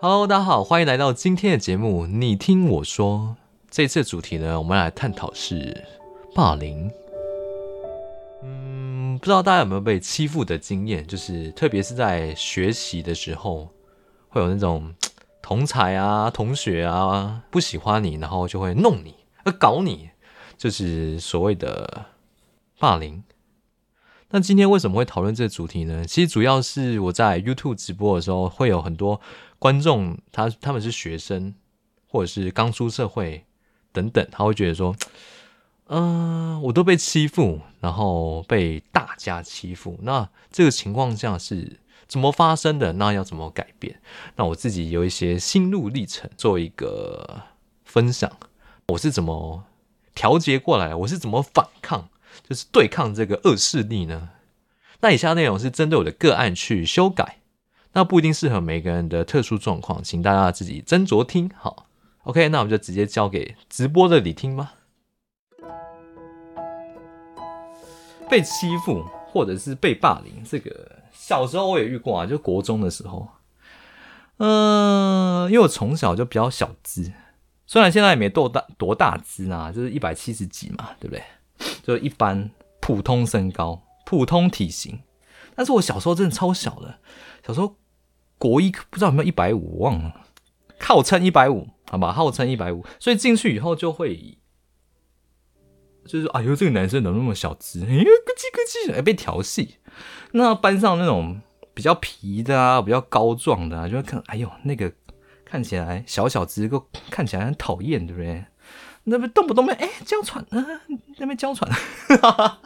Hello，大家好，欢迎来到今天的节目。你听我说，这次主题呢，我们来探讨是霸凌。嗯，不知道大家有没有被欺负的经验？就是特别是在学习的时候，会有那种同才啊、同学啊不喜欢你，然后就会弄你、呃搞你，就是所谓的霸凌。那今天为什么会讨论这个主题呢？其实主要是我在 YouTube 直播的时候，会有很多观众，他他们是学生，或者是刚出社会等等，他会觉得说，嗯、我都被欺负，然后被大家欺负，那这个情况下是怎么发生的？那要怎么改变？那我自己有一些心路历程，做一个分享，我是怎么调节过来，我是怎么反抗。就是对抗这个恶势力呢？那以下内容是针对我的个案去修改，那不一定适合每个人的特殊状况，请大家自己斟酌听好。OK，那我们就直接交给直播的你听吧。被欺负或者是被霸凌，这个小时候我也遇过啊，就国中的时候。嗯、因为我从小就比较小只，虽然现在也没多大多大只啊，就是一百七十几嘛，对不对？就一般普通身高、普通体型，但是我小时候真的超小的，小时候国一不知道有没有一百五，忘了，号称一百五，好吧，号称一百五，所以进去以后就会，就是哎呦，这个男生怎么那么小只？哎呦，咯叽咯叽，哎，被调戏。那班上那种比较皮的啊，比较高壮的啊，就会看，哎呦，那个看起来小小只，个看起来很讨厌，对不对？那边动不动哎娇喘啊，那边娇喘，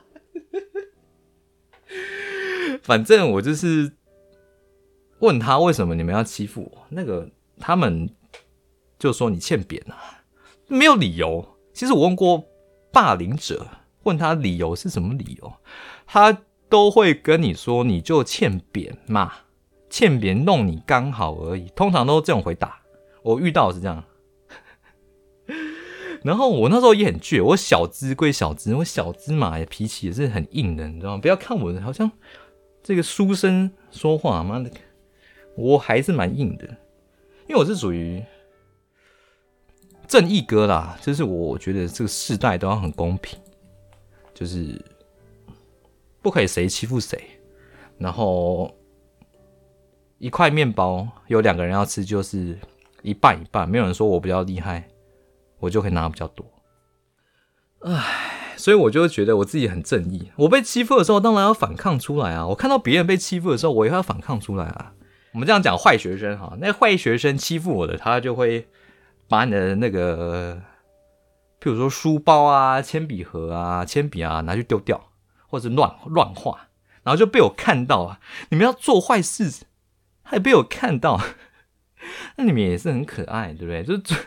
反正我就是问他为什么你们要欺负我，那个他们就说你欠扁啊，没有理由。其实我问过霸凌者，问他理由是什么理由，他都会跟你说你就欠扁嘛，欠扁弄你刚好而已，通常都是这种回答。我遇到是这样。然后我那时候也很倔，我小只归小只，我小资嘛，脾气也是很硬的，你知道吗？不要看我好像这个书生说话，妈的，我还是蛮硬的，因为我是属于正义哥啦，就是我觉得这个世代都要很公平，就是不可以谁欺负谁，然后一块面包有两个人要吃，就是一半一半，没有人说我比较厉害。我就可以拿比较多，唉，所以我就觉得我自己很正义。我被欺负的时候，当然要反抗出来啊！我看到别人被欺负的时候，我也要反抗出来啊！我们这样讲坏学生哈，那坏学生欺负我的，他就会把你的那个，譬如说书包啊、铅笔盒啊、铅笔啊拿去丢掉，或者乱乱画，然后就被我看到啊！你们要做坏事，还被我看到，那你们也是很可爱，对不对？就是。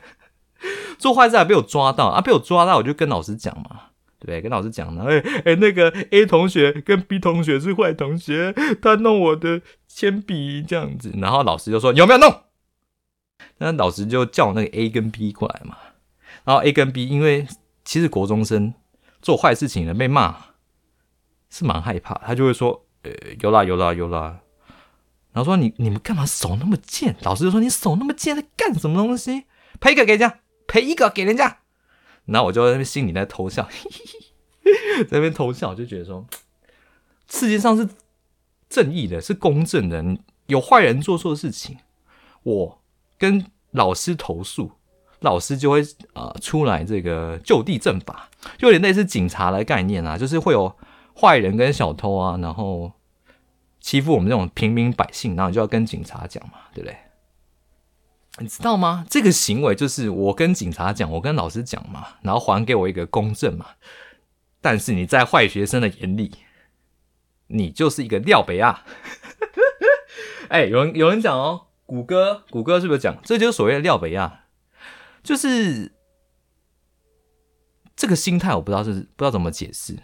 做坏事还被我抓到啊！被我抓到，我就跟老师讲嘛，对不对？跟老师讲呢，哎、欸、哎、那个 A 同学跟 B 同学是坏同学，他弄我的铅笔这样子，然后老师就说有没有弄？那老师就叫那个 A 跟 B 过来嘛，然后 A 跟 B 因为其实国中生做坏事情的被骂是蛮害怕，他就会说，呃、有啦有啦有啦，然后说你你们干嘛手那么贱？老师就说你手那么贱，在干什么东西？賠一個給人家。賠一个给人家，然後我就在那边心里在偷笑，嘿嘿嘿在那边偷笑，就觉得说，世界上是正义的，是公正的。有坏人做错事情，我跟老师投诉，老师就会呃出来这个就地正法，就有点类似警察的概念啊，就是会有坏人跟小偷啊，然后欺负我们这种平民百姓，然後就要跟警察讲嘛，对不对？你知道吗？这个行为就是我跟警察讲，我跟老师讲嘛，然后还给我一个公正嘛。但是你在坏学生的眼里，你就是一个廖北亚！哎、有人有人讲哦，谷歌谷歌是不是讲？这就是所谓的廖北亚，就是这个心态，我不知道是不知道怎么解释。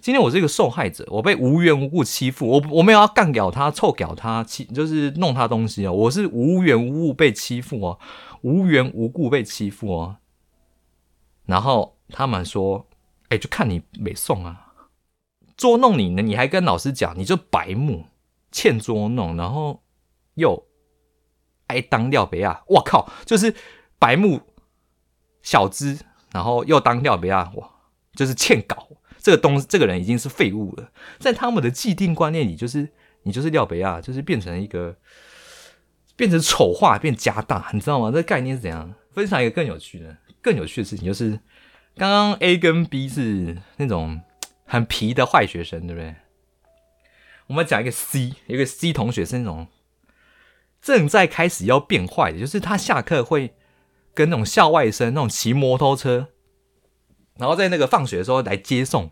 今天我是一个受害者，我被无缘无故欺负，我我没有要干掉他、臭屌他、欺就是弄他东西哦，我是无缘无故被欺负哦，无缘无故被欺负哦。然后他们说：“哎、就看你没送啊，捉弄你呢，你还跟老师讲，你就白目，欠捉弄，然后又爱当掉别啊，我靠，就是白目小资，然后又当掉别啊，哇，就是欠搞。这个东这个人已经是废物了，在他们的既定观念里，就是你就是廖北亚，就是变成一个变成丑化，变加大，你知道吗？这概念是怎样？分享一个更有趣的、更有趣的事情，就是刚刚 A 跟 B 是那种很皮的坏学生，对不对？我们讲一个 C，一个 C 同学是那种正在开始要变坏的，就是他下课会跟那种校外生那种骑摩托车。然后在那个放学的时候来接送，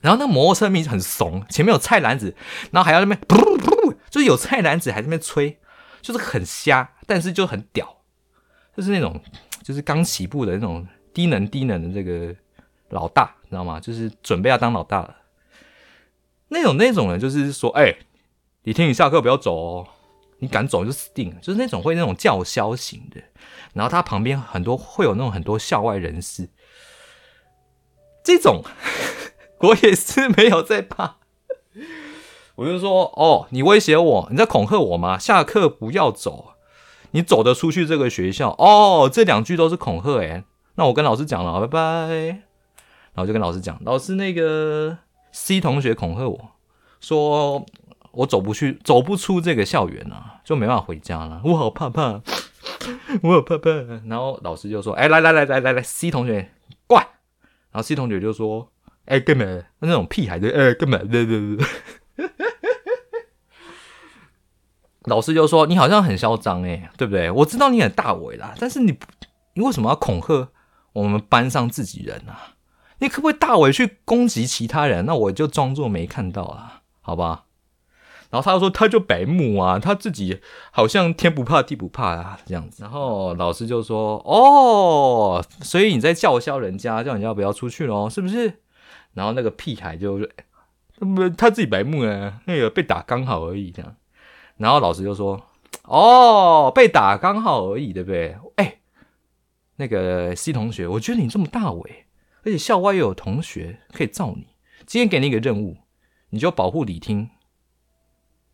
然后那摩托车名很怂，前面有菜篮子，然后还要那边噗噗，就是有菜篮子还在那边吹，就是很瞎，但是就很屌，就是那种就是刚起步的那种低能低能的这个老大，你知道吗？就是准备要当老大了。那种那种人就是说，哎，李天宇下课不要走哦，你敢走就死定了，就是那种会那种叫嚣型的。然后他旁边很多会有那种很多校外人士。这种 我也是没有在怕，我就说哦，你威胁我，你在恐吓我吗？下课不要走，你走得出去这个学校哦。这两句都是恐吓哎，那我跟老师讲了，拜拜。然后就跟老师讲，老师那个 C 同学恐吓我说我走不去，走不出这个校园啊，就没办法回家了。我好怕怕，我好怕怕。然后老师就说，哎，来来来来来来，C 同学过来。然后 C 同学就说：“哎，根本那种屁孩的，哎，根本对对对。” 老师就说：“你好像很嚣张，哎，对不对？我知道你很大伟啦，但是你你为什么要恐吓我们班上自己人啊？你可不可以大伟去攻击其他人？那我就装作没看到啊，好吧？”然后他就说：“他就白目啊，他自己好像天不怕地不怕啊，这样子。”然后老师就说：“哦，所以你在叫嚣人家，叫人家不要出去咯，是不是？”然后那个屁孩就说：“不，他自己白目啊，那个被打刚好而已，这样。”然后老师就说：“哦，被打刚好而已，对不对？哎，那个 C 同学，我觉得你这么大伟，而且校外又有同学可以罩你，今天给你一个任务，你就保护李听。”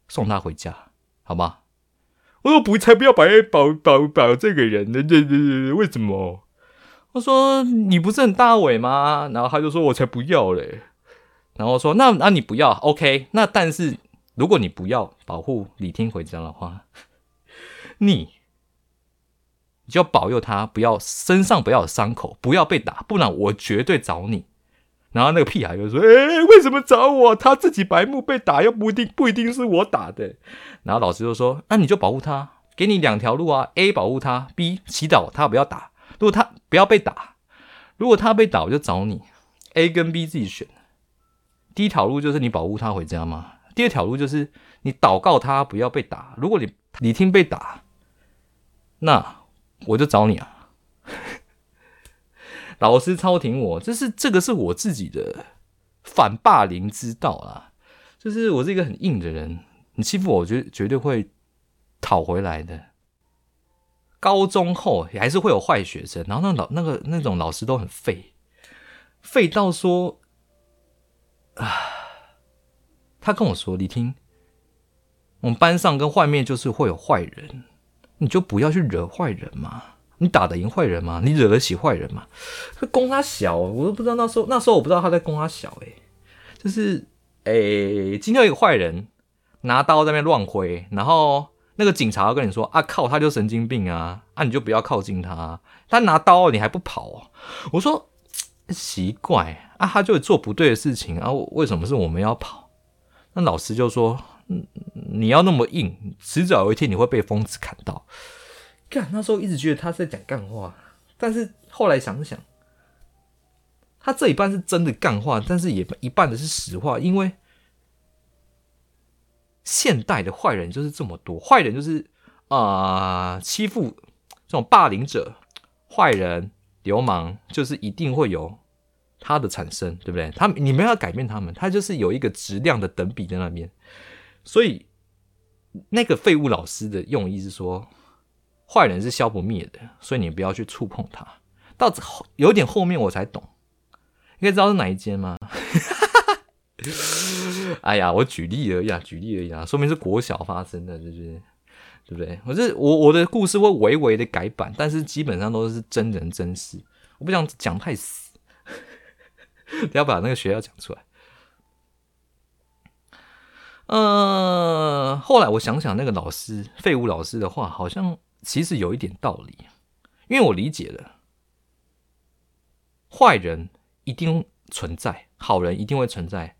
送他回家，好吗？我说不，才不要保保保保这个人呢！对对对，为什么？我说你不是很大伟吗？然后他就说我才不要嘞。然后说那那你不要，OK？那但是如果你不要保护李听回家的话，你 你就要保佑他不要身上不要有伤口，不要被打，不然我绝对找你。然后那个屁孩就说：“哎，为什么找我？他自己白目被打，又不一定不一定是我打的。”然后老师就说：“那你就保护他，给你两条路啊，A 保护他，B 祈祷他不要打。如果他不要被打，如果他被打，我就找你。A 跟 B 自己选。第一条路就是你保护他回家嘛。第二条路就是你祷告他不要被打。如果你你听被打，那我就找你啊。”老师超挺我，这是这个是我自己的反霸凌之道啊！就是我是一个很硬的人，你欺负我，我绝绝对会讨回来的。高中后也还是会有坏学生，然后那老那个那种老师都很废，废到说啊，他跟我说：“你听，我们班上跟外面就是会有坏人，你就不要去惹坏人嘛。”你打得赢坏人吗？你惹得起坏人吗？攻他小，我都不知道那时候，那时候我不知道他在攻他小，诶，就是诶，今天有一个坏人拿刀在那边乱挥，然后那个警察跟你说啊，靠，他就神经病啊，啊，你就不要靠近他，他拿刀你还不跑？我说奇怪啊，他就做不对的事情啊，为什么是我们要跑？那老师就说，嗯，你要那么硬，迟早有一天你会被疯子砍到。干那时候一直觉得他在讲干话，但是后来想想，他这一半是真的干话，但是也一半的是实话。因为现代的坏人就是这么多，坏人就是啊欺负这种霸凌者、坏人、流氓，就是一定会有他的产生，对不对？他你没有改变他们，他就是有一个质量的等比在那边。所以那个废物老师的用意是说。坏人是消不灭的，所以你不要去触碰他。到后有点后面我才懂，应该知道是哪一间吗？哎呀，我举例而已啊，举例而已啊，说明是国小发生的，就是对不对？我这我我的故事会微微的改版，但是基本上都是真人真事，我不想讲太死，不要把那个学校讲出来。呃，后来我想想，那个老师废物老师的话，好像其实有一点道理，因为我理解了，坏人一定存在，好人一定会存在，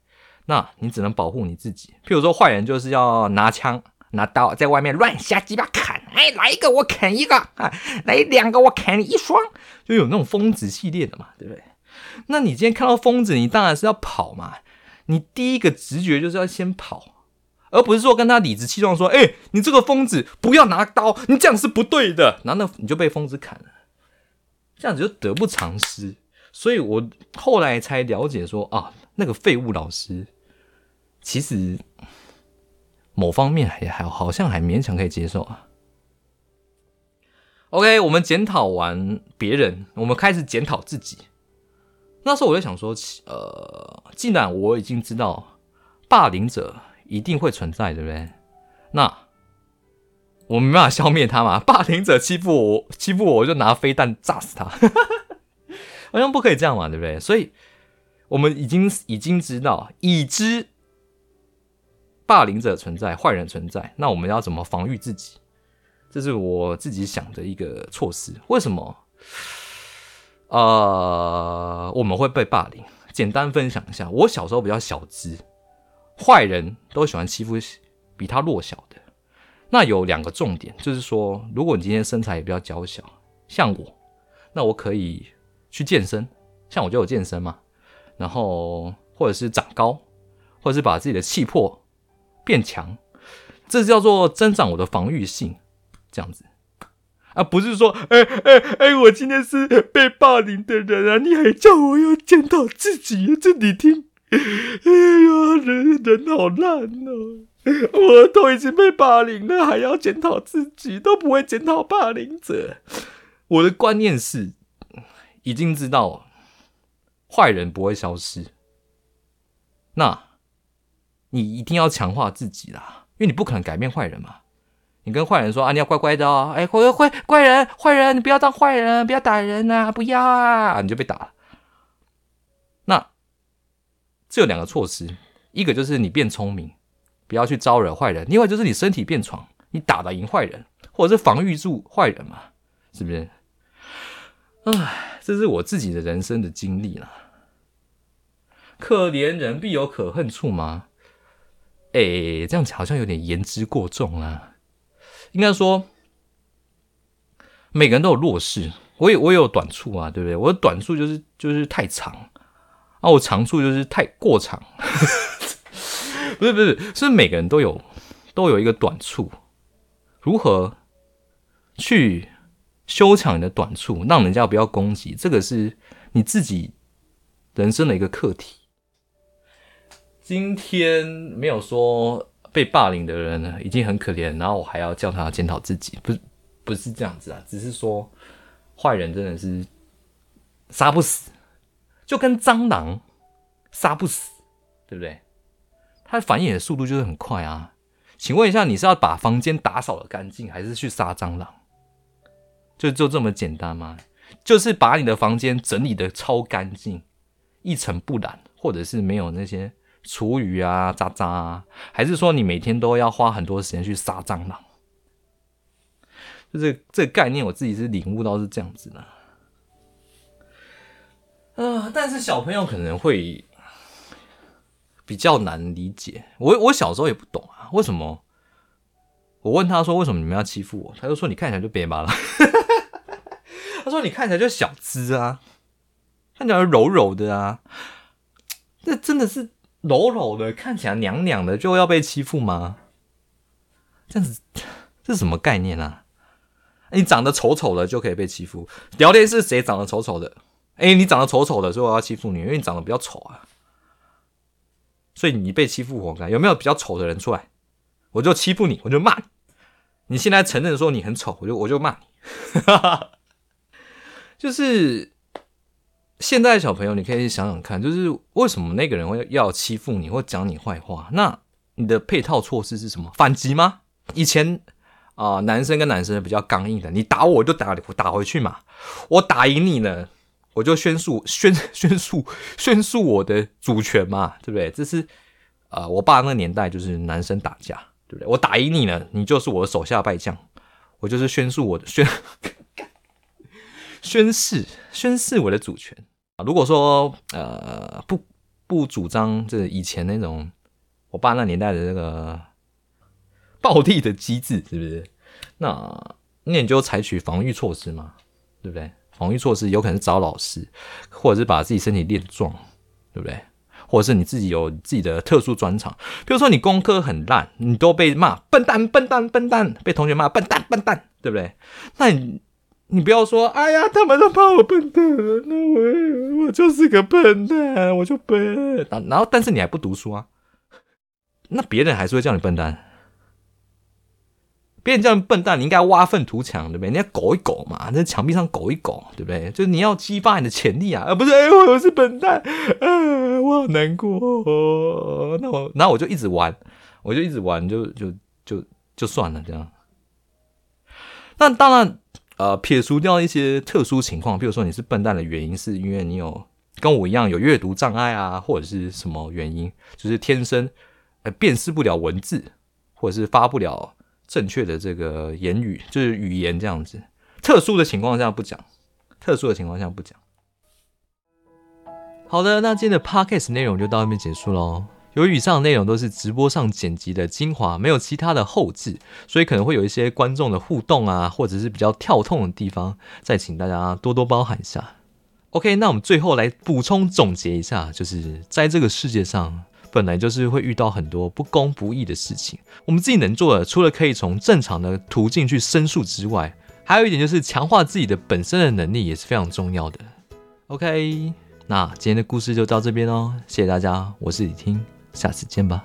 那你只能保护你自己。譬如说，坏人就是要拿枪拿刀在外面乱瞎鸡巴砍，哎，来一个我砍一个，啊，来两个我砍你一双，就有那种疯子系列的嘛，对不对？那你今天看到疯子，你当然是要跑嘛，你第一个直觉就是要先跑。而不是说跟他理直气壮说：“哎，你这个疯子，不要拿刀，你这样是不对的。”然后呢，你就被疯子砍了，这样子就得不偿失。所以我后来才了解说啊，那个废物老师其实某方面也还好像还勉强可以接受啊。OK，我们检讨完别人，我们开始检讨自己。那时候我就想说，呃，既然我已经知道霸凌者。一定会存在，对不对？那我没办法消灭他嘛？霸凌者欺负我，欺负我，我就拿飞弹炸死他，好像不可以这样嘛，对不对？所以我们已经已经知道，已知霸凌者存在，坏人存在，那我们要怎么防御自己？这是我自己想的一个措施。为什么？呃，我们会被霸凌？简单分享一下，我小时候比较小资。坏人都喜欢欺负比他弱小的。那有两个重点，就是说，如果你今天身材也比较娇小，像我，那我可以去健身，像我就有健身嘛。然后或者是长高，或者是把自己的气魄变强，这叫做增长我的防御性，这样子，而不是说，哎哎哎，我今天是被霸凌的人啊，你还叫我要检讨自己，这你听。哎呀，人人好烂哦！我都已经被霸凌了，还要检讨自己，都不会检讨霸凌者。我的观念是，已经知道坏人不会消失，那你一定要强化自己啦，因为你不可能改变坏人嘛。你跟坏人说啊，你要乖乖的哦，哎，坏坏坏人，坏人，你不要当坏人，不要打人啊，不要啊，你就被打了。那这有两个措施，一个就是你变聪明，不要去招惹坏人；另外就是你身体变壮，你打得赢坏人，或者是防御住坏人嘛，是不是？唉，这是我自己的人生的经历了。可怜人必有可恨处吗？哎，这样子好像有点言之过重啊。应该说，每个人都有弱势，我也我也有短处啊，对不对？我的短处就是就是太长。啊，我长处就是太过长，不 是不是，是每个人都有都有一个短处，如何去修长你的短处，让人家不要攻击，这个是你自己人生的一个课题。今天没有说被霸凌的人呢，已经很可怜，然后我还要叫他检讨自己，不不是这样子啊，只是说坏人真的是杀不死。就跟蟑螂杀不死，对不对？它繁衍的速度就是很快啊。请问一下，你是要把房间打扫的干净，还是去杀蟑螂？就就这么简单吗？就是把你的房间整理的超干净，一尘不染，或者是没有那些厨余啊、渣渣啊，还是说你每天都要花很多时间去杀蟑螂？就是这个概念，我自己是领悟到是这样子的。呃，但是小朋友可能会比较难理解。我我小时候也不懂啊，为什么？我问他说：“为什么你们要欺负我？”他就说：“你看起来就别巴了。”他说：“你看起来就小资啊，看起来柔柔的啊，这真的是柔柔的，看起来娘娘的，就要被欺负吗？这样子，这是什么概念啊？你长得丑丑的就可以被欺负？聊天是谁长得丑丑的？”哎，你长得丑丑的，所以我要欺负你，因为你长得比较丑啊，所以你被欺负活该。有没有比较丑的人出来？我就欺负你，我就骂你。你现在承认说你很丑，我就我就骂你。就是现在小朋友，你可以想想看，就是为什么那个人会要欺负你或讲你坏话？那你的配套措施是什么？反击吗？以前啊，男生跟男生比较刚硬的，你打我我就打打回去嘛。我打赢你呢，我就宣诉宣宣诉宣诉我的主权嘛，对不对？这是啊，我爸那个年代就是男生打架，对不对？我打赢你了，你就是我的手下败将，我就是宣诉我的宣宣誓宣誓我的主权啊。如果说呃不不主张这以前那种我爸那年代的那个。暴力的机制是不是？那那你就采取防御措施嘛，对不对？防御措施有可能是找老师，或者是把自己身体练壮，对不对？或者是你自己有自己的特殊专长，比如说你功课很烂，你都被骂笨蛋、笨蛋、笨蛋，被同学骂笨蛋、笨蛋，对不对？那你你不要说，哎呀，他们都骂我笨蛋，那我我就是个笨蛋，我就笨。然后，但是你还不读书啊？那别人还是会叫你笨蛋。别人叫你笨蛋，你应该挖粪图强，对不对？你要狗一狗嘛，在墙壁上狗一狗，对不对？就是你要激发你的潜力啊，而不是 哎，我是笨蛋，啊，我好难过。那我，那我就一直玩，我就一直玩，就就就就算了这样。那当然，呃，撇除掉一些特殊情况，比如说你是笨蛋的原因，是因为你有跟我一样有阅读障碍啊，或者是什么原因，就是天生呃辨识不了文字，或者是发不了。正确的这个言语就是语言这样子，特殊的情况下不讲，特殊的情况下不讲。好的，那今天的 podcast 内容就到这边结束喽。由于以上内容都是直播上剪辑的精华，没有其他的后置，所以可能会有一些观众的互动啊，或者是比较跳痛的地方，再请大家多多包涵一下。OK，那我们最后来补充总结一下，就是在这个世界上。本来就是会遇到很多不公不义的事情，我们自己能做的，除了可以从正常的途径去申诉之外，还有一点就是强化自己的本身的能力也是非常重要的。OK，那今天的故事就到这边哦，谢谢大家，我是李听，下次见吧。